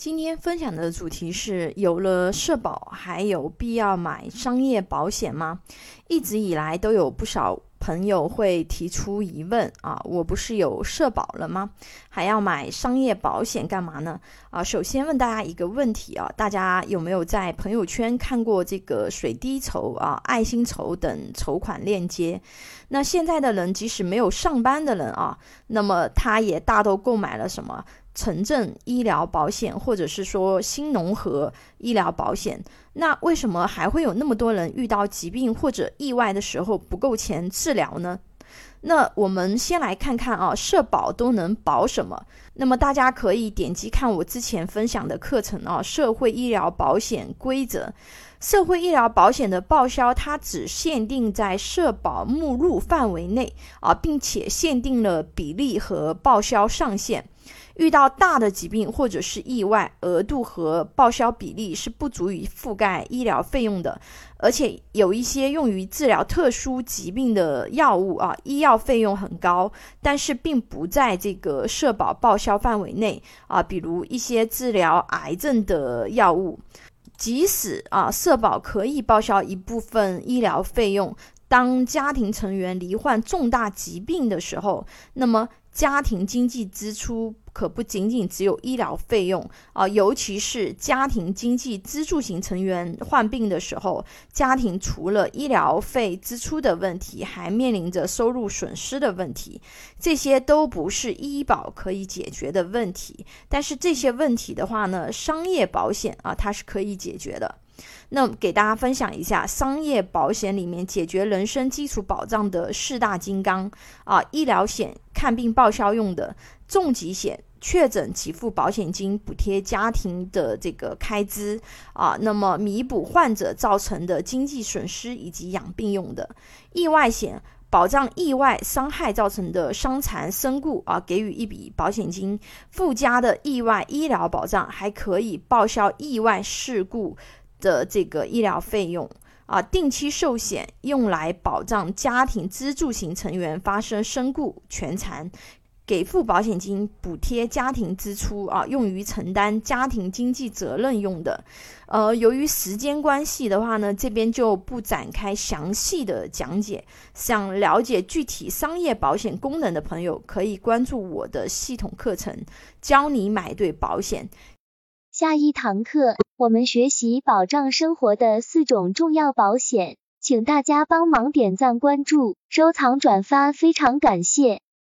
今天分享的主题是：有了社保，还有必要买商业保险吗？一直以来都有不少朋友会提出疑问啊，我不是有社保了吗？还要买商业保险干嘛呢？啊，首先问大家一个问题啊，大家有没有在朋友圈看过这个水滴筹啊、爱心筹等筹款链接？那现在的人即使没有上班的人啊，那么他也大都购买了什么？城镇医疗保险，或者是说新农合医疗保险，那为什么还会有那么多人遇到疾病或者意外的时候不够钱治疗呢？那我们先来看看啊，社保都能保什么？那么大家可以点击看我之前分享的课程啊，社会医疗保险规则。社会医疗保险的报销，它只限定在社保目录范围内啊，并且限定了比例和报销上限。遇到大的疾病或者是意外，额度和报销比例是不足以覆盖医疗费用的，而且有一些用于治疗特殊疾病的药物啊，医药费用很高，但是并不在这个社保报销范围内啊，比如一些治疗癌症的药物，即使啊，社保可以报销一部分医疗费用，当家庭成员罹患重大疾病的时候，那么。家庭经济支出可不仅仅只有医疗费用啊，尤其是家庭经济支柱型成员患病的时候，家庭除了医疗费支出的问题，还面临着收入损失的问题，这些都不是医保可以解决的问题。但是这些问题的话呢，商业保险啊，它是可以解决的。那给大家分享一下，商业保险里面解决人身基础保障的四大金刚啊，医疗险看病报销用的，重疾险确诊给付保险金补贴家庭的这个开支啊，那么弥补患者造成的经济损失以及养病用的，意外险保障意外伤害造成的伤残身故啊，给予一笔保险金，附加的意外医疗保障还可以报销意外事故。的这个医疗费用啊，定期寿险用来保障家庭支柱型成员发生身故、全残，给付保险金补贴家庭支出啊，用于承担家庭经济责任用的。呃，由于时间关系的话呢，这边就不展开详细的讲解。想了解具体商业保险功能的朋友，可以关注我的系统课程，教你买对保险。下一堂课，我们学习保障生活的四种重要保险，请大家帮忙点赞、关注、收藏、转发，非常感谢。